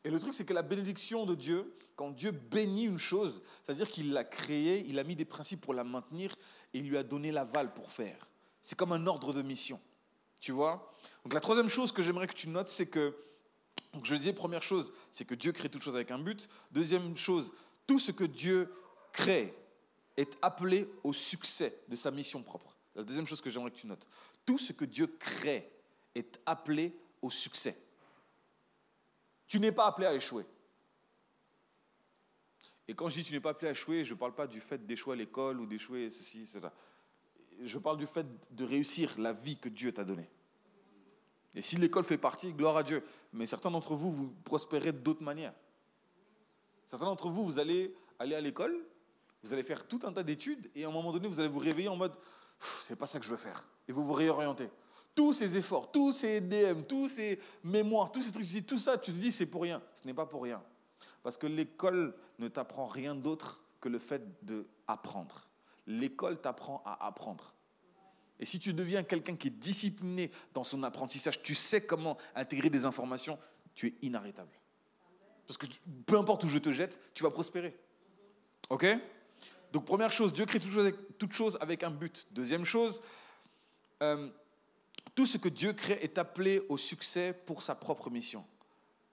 Et le truc, c'est que la bénédiction de Dieu, quand Dieu bénit une chose, c'est-à-dire qu'il l'a créée, il a mis des principes pour la maintenir et il lui a donné l'aval pour faire. C'est comme un ordre de mission. Tu vois? Donc la troisième chose que j'aimerais que tu notes, c'est que, je disais, première chose, c'est que Dieu crée toute chose avec un but. Deuxième chose, tout ce que Dieu crée est appelé au succès de sa mission propre. La deuxième chose que j'aimerais que tu notes, tout ce que Dieu crée est appelé au succès. Tu n'es pas appelé à échouer. Et quand je dis tu n'es pas appelé à échouer, je ne parle pas du fait d'échouer à l'école ou d'échouer ceci, cela je parle du fait de réussir la vie que Dieu t'a donnée. Et si l'école fait partie, gloire à Dieu. Mais certains d'entre vous, vous prospérez d'autres manières. Certains d'entre vous, vous allez aller à l'école, vous allez faire tout un tas d'études, et à un moment donné, vous allez vous réveiller en mode, c'est pas ça que je veux faire. Et vous vous réorientez. Tous ces efforts, tous ces DM, tous ces mémoires, tous ces trucs, tout ça, tu te dis, c'est pour rien. Ce n'est pas pour rien. Parce que l'école ne t'apprend rien d'autre que le fait d'apprendre. L'école t'apprend à apprendre. Et si tu deviens quelqu'un qui est discipliné dans son apprentissage, tu sais comment intégrer des informations, tu es inarrêtable. Parce que peu importe où je te jette, tu vas prospérer. OK? Donc première chose, Dieu crée toute chose avec, un but. Deuxième chose, euh, tout ce que Dieu crée est appelé au succès pour sa propre mission.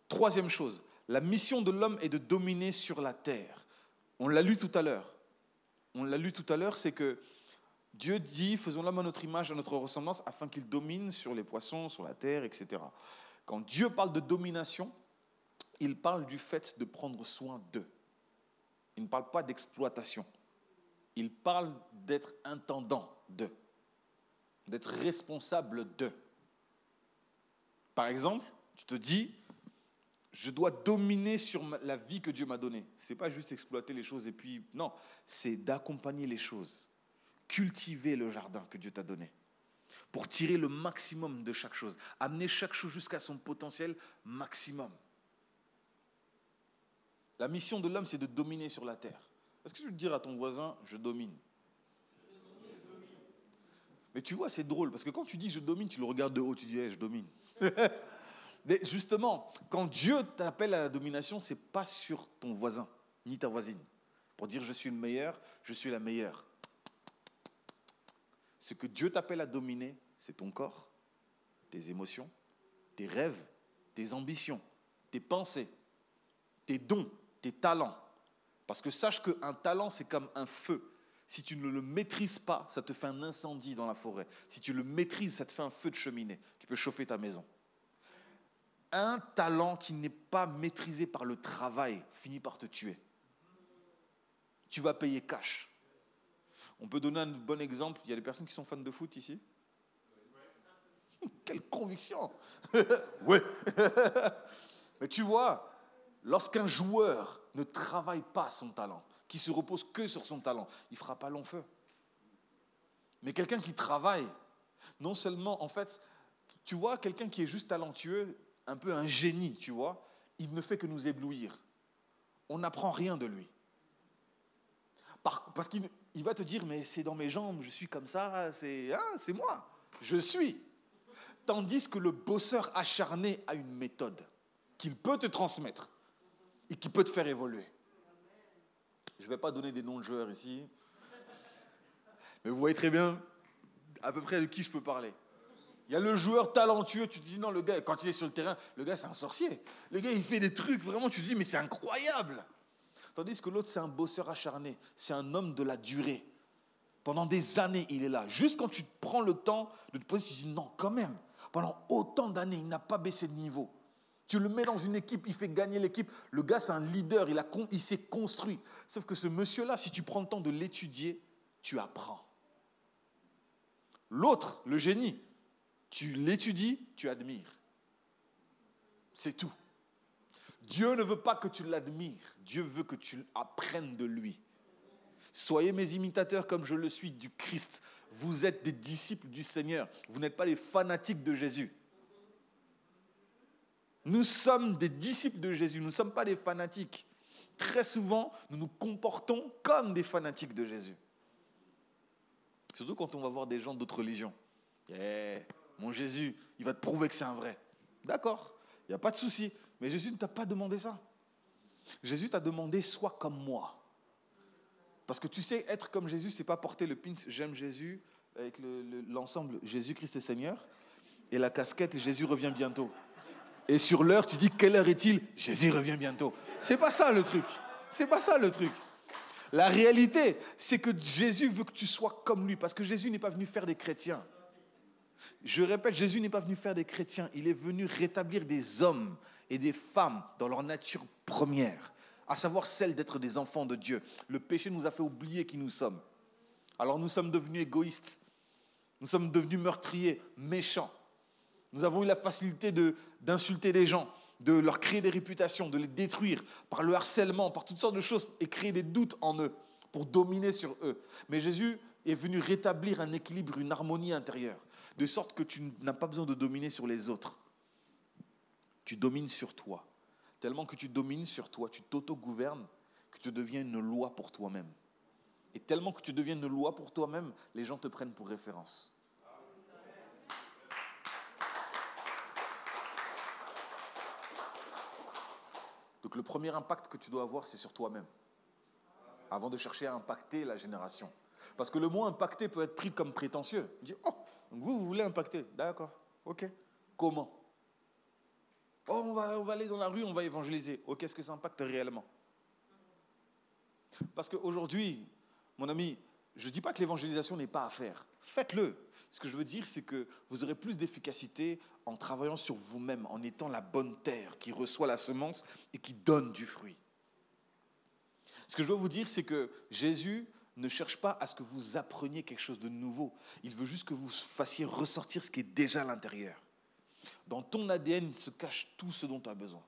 Troisième chose, la mission de l'homme est de dominer sur la terre. On l'a lu tout à l'heure on l'a lu tout à l'heure, c'est que Dieu dit, faisons l'homme à notre image, à notre ressemblance, afin qu'il domine sur les poissons, sur la terre, etc. Quand Dieu parle de domination, il parle du fait de prendre soin d'eux. Il ne parle pas d'exploitation. Il parle d'être intendant d'eux, d'être responsable d'eux. Par exemple, tu te dis, je dois dominer sur la vie que Dieu m'a donnée. Ce n'est pas juste exploiter les choses et puis, non, c'est d'accompagner les choses, cultiver le jardin que Dieu t'a donné, pour tirer le maximum de chaque chose, amener chaque chose jusqu'à son potentiel maximum. La mission de l'homme, c'est de dominer sur la terre. Est-ce que tu veux dire à ton voisin, je domine? Mais tu vois, c'est drôle, parce que quand tu dis je domine, tu le regardes de haut, tu dis je domine. Mais justement, quand Dieu t'appelle à la domination, ce n'est pas sur ton voisin, ni ta voisine. Pour dire je suis le meilleur, je suis la meilleure. Ce que Dieu t'appelle à dominer, c'est ton corps, tes émotions, tes rêves, tes ambitions, tes pensées, tes dons, tes talents. Parce que sache qu'un talent, c'est comme un feu. Si tu ne le maîtrises pas, ça te fait un incendie dans la forêt. Si tu le maîtrises, ça te fait un feu de cheminée qui peut chauffer ta maison un talent qui n'est pas maîtrisé par le travail finit par te tuer. Tu vas payer cash. On peut donner un bon exemple. Il y a des personnes qui sont fans de foot ici. Quelle conviction Oui. Mais tu vois, lorsqu'un joueur ne travaille pas son talent, qui se repose que sur son talent, il fera pas long feu. Mais quelqu'un qui travaille, non seulement, en fait, tu vois, quelqu'un qui est juste talentueux, un peu un génie, tu vois, il ne fait que nous éblouir. On n'apprend rien de lui. parce qu'il va te dire, mais c'est dans mes jambes, je suis comme ça, c'est hein, moi, je suis. Tandis que le bosseur acharné a une méthode qu'il peut te transmettre et qui peut te faire évoluer. Je ne vais pas donner des noms de joueurs ici, mais vous voyez très bien à peu près de qui je peux parler. Il y a le joueur talentueux, tu te dis non, le gars, quand il est sur le terrain, le gars c'est un sorcier. Le gars il fait des trucs, vraiment, tu te dis mais c'est incroyable. Tandis que l'autre c'est un bosseur acharné, c'est un homme de la durée. Pendant des années il est là. Juste quand tu prends le temps de te poser, tu te dis non, quand même, pendant autant d'années il n'a pas baissé de niveau. Tu le mets dans une équipe, il fait gagner l'équipe. Le gars, c'est un leader, il, il s'est construit. Sauf que ce monsieur-là, si tu prends le temps de l'étudier, tu apprends. L'autre, le génie, tu l'étudies, tu admires. C'est tout. Dieu ne veut pas que tu l'admires, Dieu veut que tu apprennes de lui. Soyez mes imitateurs comme je le suis du Christ. Vous êtes des disciples du Seigneur. Vous n'êtes pas les fanatiques de Jésus. Nous sommes des disciples de Jésus, nous ne sommes pas des fanatiques. Très souvent, nous nous comportons comme des fanatiques de Jésus. Surtout quand on va voir des gens d'autres religions. Mon Jésus, il va te prouver que c'est un vrai. D'accord, il n'y a pas de souci. Mais Jésus ne t'a pas demandé ça. Jésus t'a demandé sois comme moi. Parce que tu sais, être comme Jésus, c'est pas porter le pins j'aime Jésus avec l'ensemble Jésus-Christ est Seigneur et la casquette Jésus revient bientôt. Et sur l'heure, tu dis quelle heure est-il? Jésus revient bientôt. C'est pas ça le truc. C'est pas ça le truc. La réalité, c'est que Jésus veut que tu sois comme lui, parce que Jésus n'est pas venu faire des chrétiens. Je répète, Jésus n'est pas venu faire des chrétiens, il est venu rétablir des hommes et des femmes dans leur nature première, à savoir celle d'être des enfants de Dieu. Le péché nous a fait oublier qui nous sommes. Alors nous sommes devenus égoïstes, nous sommes devenus meurtriers, méchants. Nous avons eu la facilité d'insulter des gens, de leur créer des réputations, de les détruire par le harcèlement, par toutes sortes de choses et créer des doutes en eux pour dominer sur eux. Mais Jésus est venu rétablir un équilibre, une harmonie intérieure, de sorte que tu n'as pas besoin de dominer sur les autres. Tu domines sur toi. Tellement que tu domines sur toi, tu t'auto-gouvernes, que tu deviens une loi pour toi-même. Et tellement que tu deviens une loi pour toi-même, les gens te prennent pour référence. Donc le premier impact que tu dois avoir, c'est sur toi-même, avant de chercher à impacter la génération. Parce que le mot impacter peut être pris comme prétentieux. Vous, vous voulez impacter D'accord, ok. Comment Oh, on va, on va aller dans la rue, on va évangéliser. Ok, est-ce que ça impacte réellement? Parce qu'aujourd'hui, mon ami, je ne dis pas que l'évangélisation n'est pas à faire. Faites-le. Ce que je veux dire, c'est que vous aurez plus d'efficacité en travaillant sur vous-même, en étant la bonne terre qui reçoit la semence et qui donne du fruit. Ce que je veux vous dire, c'est que Jésus ne cherche pas à ce que vous appreniez quelque chose de nouveau. Il veut juste que vous fassiez ressortir ce qui est déjà à l'intérieur. Dans ton ADN se cache tout ce dont tu as besoin.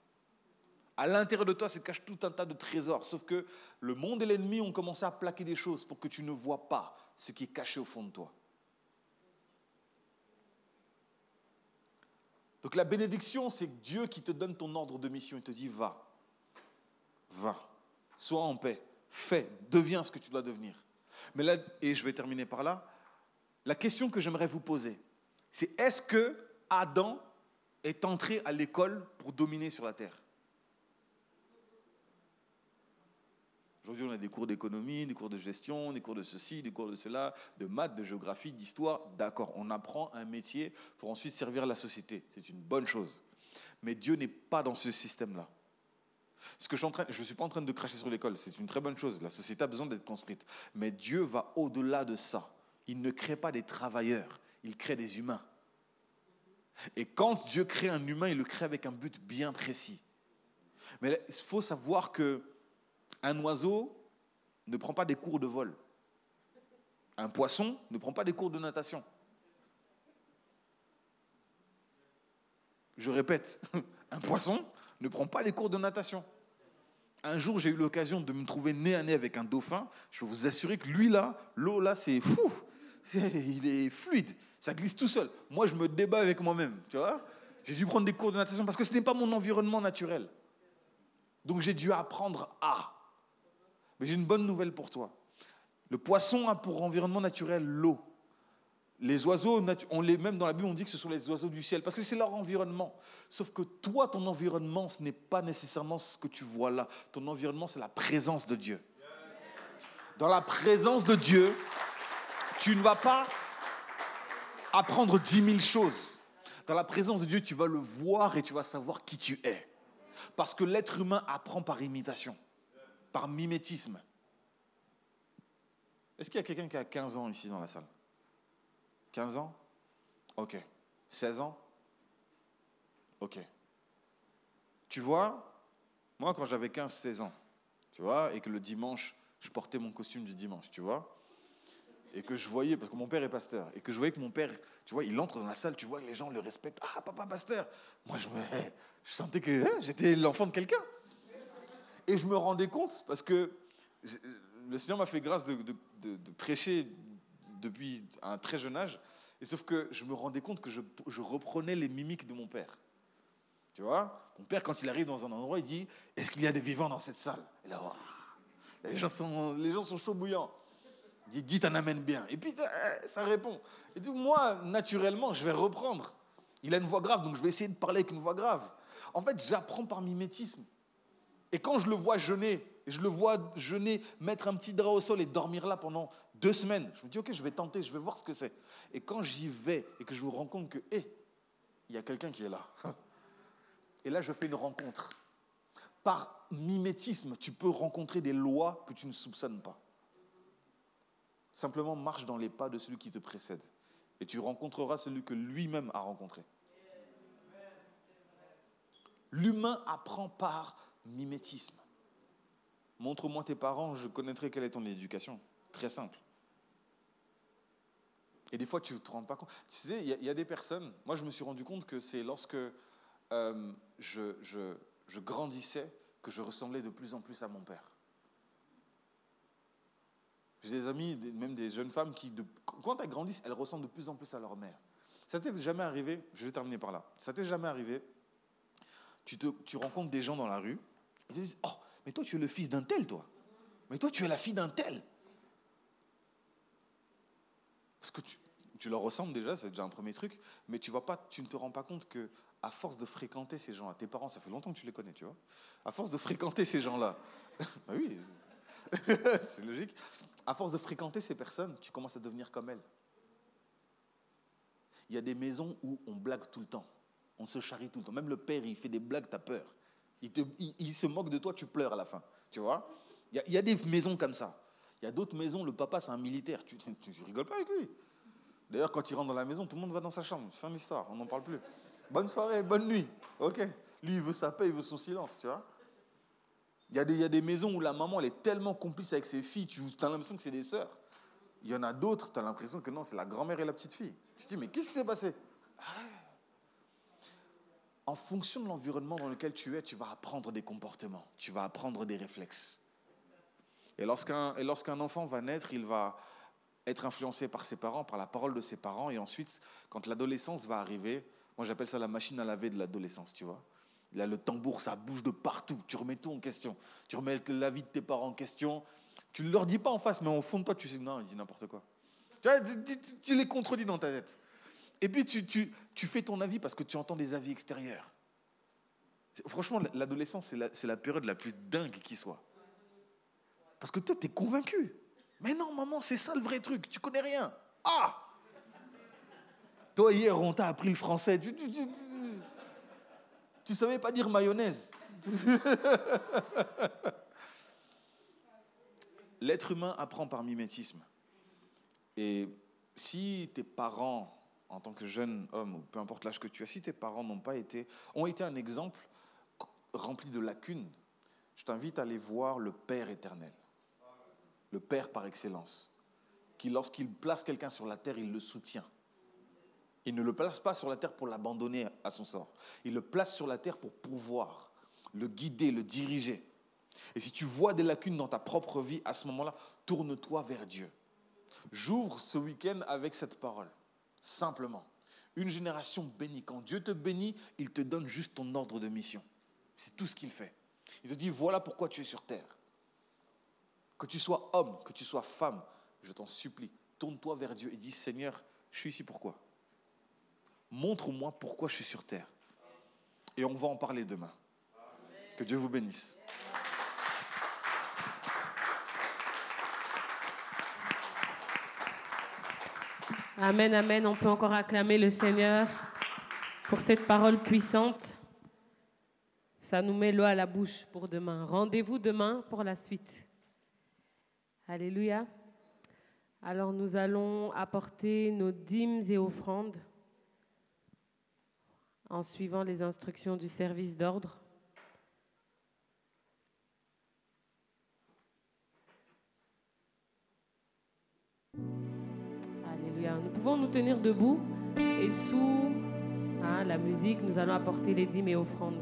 À l'intérieur de toi se cache tout un tas de trésors, sauf que le monde et l'ennemi ont commencé à plaquer des choses pour que tu ne vois pas ce qui est caché au fond de toi. Donc la bénédiction, c'est Dieu qui te donne ton ordre de mission. Il te dit, va, va, sois en paix, fais, deviens ce que tu dois devenir. Mais là, et je vais terminer par là, la question que j'aimerais vous poser, c'est est-ce que Adam est entré à l'école pour dominer sur la terre? Aujourd'hui, on a des cours d'économie, des cours de gestion, des cours de ceci, des cours de cela, de maths, de géographie, d'histoire. D'accord, on apprend un métier pour ensuite servir la société. C'est une bonne chose. Mais Dieu n'est pas dans ce système-là. Je ne suis pas en train de cracher sur l'école, c'est une très bonne chose. La société a besoin d'être construite. Mais Dieu va au-delà de ça. Il ne crée pas des travailleurs, il crée des humains. Et quand Dieu crée un humain, il le crée avec un but bien précis. Mais il faut savoir que un oiseau ne prend pas des cours de vol. Un poisson ne prend pas des cours de natation. Je répète, un poisson ne prend pas des cours de natation. Un jour, j'ai eu l'occasion de me trouver nez à nez avec un dauphin. Je peux vous assurer que lui, là, l'eau, là, c'est fou. Il est fluide. Ça glisse tout seul. Moi, je me débat avec moi-même. Tu vois J'ai dû prendre des cours de natation parce que ce n'est pas mon environnement naturel. Donc, j'ai dû apprendre à. Mais j'ai une bonne nouvelle pour toi. Le poisson a pour environnement naturel l'eau. Les oiseaux, on les, même dans la Bible, on dit que ce sont les oiseaux du ciel, parce que c'est leur environnement. Sauf que toi, ton environnement, ce n'est pas nécessairement ce que tu vois là. Ton environnement, c'est la présence de Dieu. Dans la présence de Dieu, tu ne vas pas apprendre dix mille choses. Dans la présence de Dieu, tu vas le voir et tu vas savoir qui tu es. Parce que l'être humain apprend par imitation, par mimétisme. Est-ce qu'il y a quelqu'un qui a 15 ans ici dans la salle? 15 ans? Ok. 16 ans? Ok. Tu vois, moi quand j'avais 15-16 ans, tu vois, et que le dimanche, je portais mon costume du dimanche, tu vois, et que je voyais, parce que mon père est pasteur, et que je voyais que mon père, tu vois, il entre dans la salle, tu vois, les gens le respectent. Ah, papa pasteur Moi, je, me, je sentais que hein, j'étais l'enfant de quelqu'un. Et je me rendais compte, parce que le Seigneur m'a fait grâce de, prêcher depuis un très jeune âge, et sauf que je me rendais compte que je, reprenais les mimiques de mon père. Tu vois Mon père, quand il arrive dans un endroit, il dit Est-ce qu'il y a des vivants dans cette salle? Les, gens sont, les gens sont chauds bouillants. Il dit, dis un amen bien. Et puis, euh, ça répond. Et donc, moi, naturellement, je vais reprendre. Il a une voix grave, donc je vais essayer de parler avec une voix grave. En fait, j'apprends par mimétisme. Et quand je le vois jeûner, je le vois jeûner, mettre un petit drap au sol et dormir là pendant deux semaines, je me dis, ok, je vais tenter, je vais voir ce que c'est. Et quand j'y vais et que je me rends compte que, hé, il y a quelqu'un qui est là. Et là, je fais une rencontre. Par mimétisme, tu peux rencontrer des lois que tu ne soupçonnes pas. Simplement marche dans les pas de celui qui te précède. Et tu rencontreras celui que lui-même a rencontré. L'humain apprend par mimétisme. Montre-moi tes parents, je connaîtrai quelle est ton éducation. Très simple. Et des fois, tu ne te rends pas compte. Tu sais, il y, a des personnes, moi je me suis rendu compte que c'est lorsque euh, je, grandissais que je ressemblais de plus en plus à mon père. J'ai des amis, même des jeunes femmes qui, quand elles grandissent, elles ressemblent de plus en plus à leur mère. Ça t'est jamais arrivé, je vais terminer par là, ça t'est jamais arrivé, tu, tu rencontres des gens dans la rue, ils te disent, oh, mais toi tu es le fils d'un tel, toi. Mais toi tu es la fille d'un tel. Parce que tu, leur ressembles déjà, c'est déjà un premier truc, mais tu, pas, tu ne te rends pas compte que à force de fréquenter ces gens-là, tes parents, ça fait longtemps que tu les connais, tu vois, à force de fréquenter ces gens-là, bah oui, c'est logique, à force de fréquenter ces personnes, tu commences à devenir comme elles. Il y a des maisons où on blague tout le temps. On se charrie tout le temps. Même le père, il fait des blagues, tu as peur. Il, se moque de toi, tu pleures à la fin. Tu vois? Il y, a, des maisons comme ça. Il y a d'autres maisons, le papa, c'est un militaire. Tu, ne rigoles pas avec lui? D'ailleurs, quand il rentre dans la maison, tout le monde va dans sa chambre. Fin de l'histoire, on n'en parle plus. Bonne soirée, bonne nuit. OK? Lui, il veut sa paix, il veut son silence, tu vois? Il y, a des, maisons où la maman, elle est tellement complice avec ses filles, tu as l'impression que c'est des sœurs. Il y en a d'autres, tu as l'impression que non, c'est la grand-mère et la petite fille. Tu te dis, mais qu'est-ce qui s'est passé? Ah. En fonction de l'environnement dans lequel tu es, tu vas apprendre des comportements, tu vas apprendre des réflexes. Et lorsqu'un, enfant va naître, il va être influencé par ses parents, par la parole de ses parents, et ensuite, quand l'adolescence va arriver, moi j'appelle ça la machine à laver de l'adolescence, tu vois. Là, le tambour, ça bouge de partout. Tu remets tout en question. Tu remets la vie de tes parents en question. Tu ne leur dis pas en face, mais au fond de toi, tu sais, non, ils disent n'importe quoi. Tu, les contredis dans ta tête. Et puis, tu, tu, fais ton avis parce que tu entends des avis extérieurs. Franchement, l'adolescence, c'est la, période la plus dingue qui soit. Parce que toi, tu es convaincu. Mais non, maman, c'est ça le vrai truc. Tu connais rien. Ah Toi, hier, on t'a appris le français. Tu, tu ne savais pas dire mayonnaise. L'être humain apprend par mimétisme. Et si tes parents, en tant que jeune homme, ou peu importe l'âge que tu as, si tes parents n'ont pas été, ont été un exemple rempli de lacunes, je t'invite à aller voir le Père éternel, le Père par excellence, qui lorsqu'il place quelqu'un sur la terre, il le soutient. Il ne le place pas sur la terre pour l'abandonner à son sort. Il le place sur la terre pour pouvoir le guider, le diriger. Et si tu vois des lacunes dans ta propre vie, à ce moment-là, tourne-toi vers Dieu. J'ouvre ce week-end avec cette parole. Simplement. Une génération bénie. Quand Dieu te bénit, il te donne juste ton ordre de mission. C'est tout ce qu'il fait. Il te dit, voilà pourquoi tu es sur terre. Que tu sois homme, que tu sois femme, je t'en supplie, tourne-toi vers Dieu et dis Seigneur, je suis ici pourquoi Montre-moi pourquoi je suis sur terre. Et on va en parler demain. Que Dieu vous bénisse. Amen, amen. On peut encore acclamer le Seigneur pour cette parole puissante. Ça nous met l'eau à la bouche pour demain. Rendez-vous demain pour la suite. Alléluia. Alors nous allons apporter nos dîmes et offrandes en suivant les instructions du service d'ordre. Pouvons nous tenir debout et sous hein, la musique, nous allons apporter les dîmes et offrandes.